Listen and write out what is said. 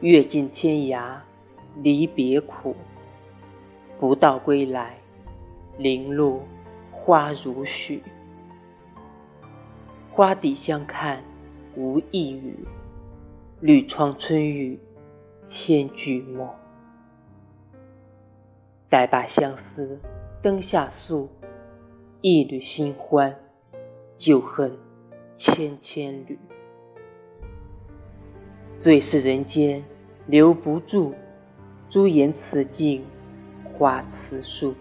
阅尽天涯离别苦，不到归来，零落花如许。花底相看无一语，绿窗春雨千句梦。待把相思灯下诉，一缕新欢，旧恨千千缕。最是人间留不住，朱颜辞镜花辞树。